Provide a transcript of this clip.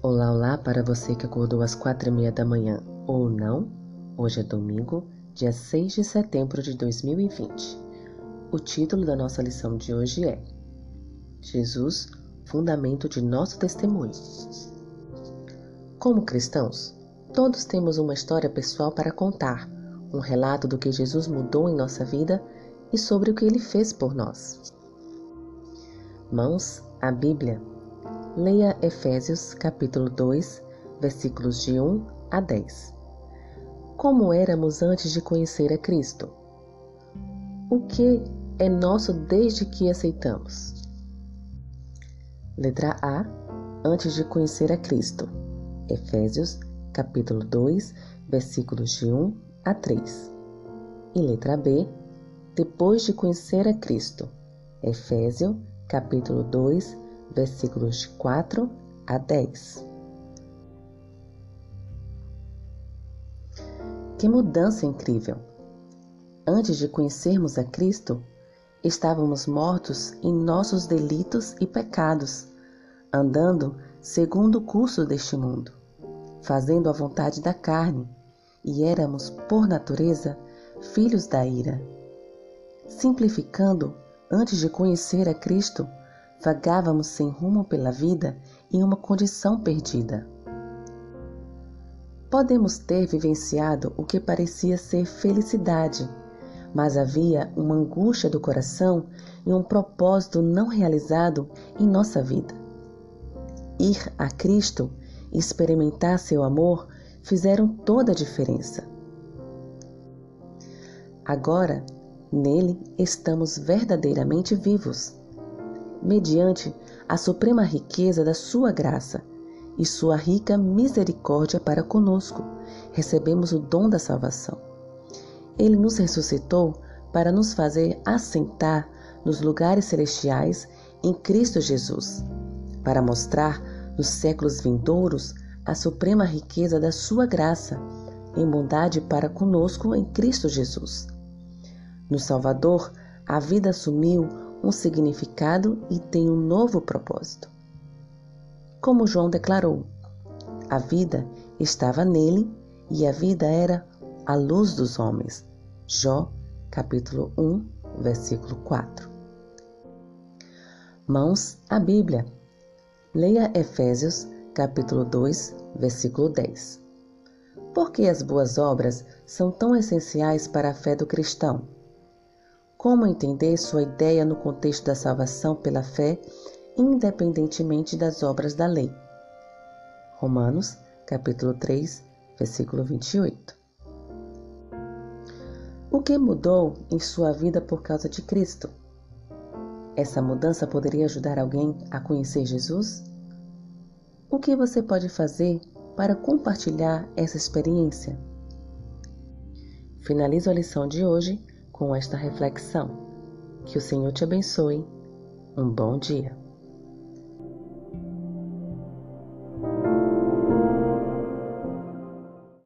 Olá, olá para você que acordou às quatro e meia da manhã ou não. Hoje é domingo, dia 6 de setembro de 2020. O título da nossa lição de hoje é Jesus, fundamento de nosso testemunho. Como cristãos, todos temos uma história pessoal para contar, um relato do que Jesus mudou em nossa vida e sobre o que ele fez por nós. Mãos, a Bíblia Leia Efésios capítulo 2, versículos de 1 a 10. Como éramos antes de conhecer a Cristo? O que é nosso desde que aceitamos? Letra A. Antes de conhecer a Cristo. Efésios capítulo 2, versículos de 1 a 3. E letra B. Depois de conhecer a Cristo. Efésios capítulo 2, versículos de 4 a 10. Que mudança incrível! Antes de conhecermos a Cristo, estávamos mortos em nossos delitos e pecados, andando segundo o curso deste mundo, fazendo a vontade da carne, e éramos, por natureza, filhos da ira. Simplificando, antes de conhecer a Cristo, vagávamos sem rumo pela vida em uma condição perdida. Podemos ter vivenciado o que parecia ser felicidade, mas havia uma angústia do coração e um propósito não realizado em nossa vida. Ir a Cristo e experimentar seu amor fizeram toda a diferença. Agora, nele estamos verdadeiramente vivos mediante a suprema riqueza da sua graça e sua rica misericórdia para conosco, recebemos o dom da salvação. Ele nos ressuscitou para nos fazer assentar nos lugares celestiais em Cristo Jesus, para mostrar nos séculos vindouros a suprema riqueza da sua graça em bondade para conosco em Cristo Jesus. No Salvador, a vida assumiu um significado e tem um novo propósito. Como João declarou, a vida estava nele e a vida era a luz dos homens. Jó, capítulo 1, versículo 4. Mãos à Bíblia. Leia Efésios, capítulo 2, versículo 10. Por que as boas obras são tão essenciais para a fé do cristão? Como entender sua ideia no contexto da salvação pela fé, independentemente das obras da lei? Romanos, capítulo 3, versículo 28. O que mudou em sua vida por causa de Cristo? Essa mudança poderia ajudar alguém a conhecer Jesus? O que você pode fazer para compartilhar essa experiência? Finalizo a lição de hoje com esta reflexão. Que o Senhor te abençoe. Um bom dia.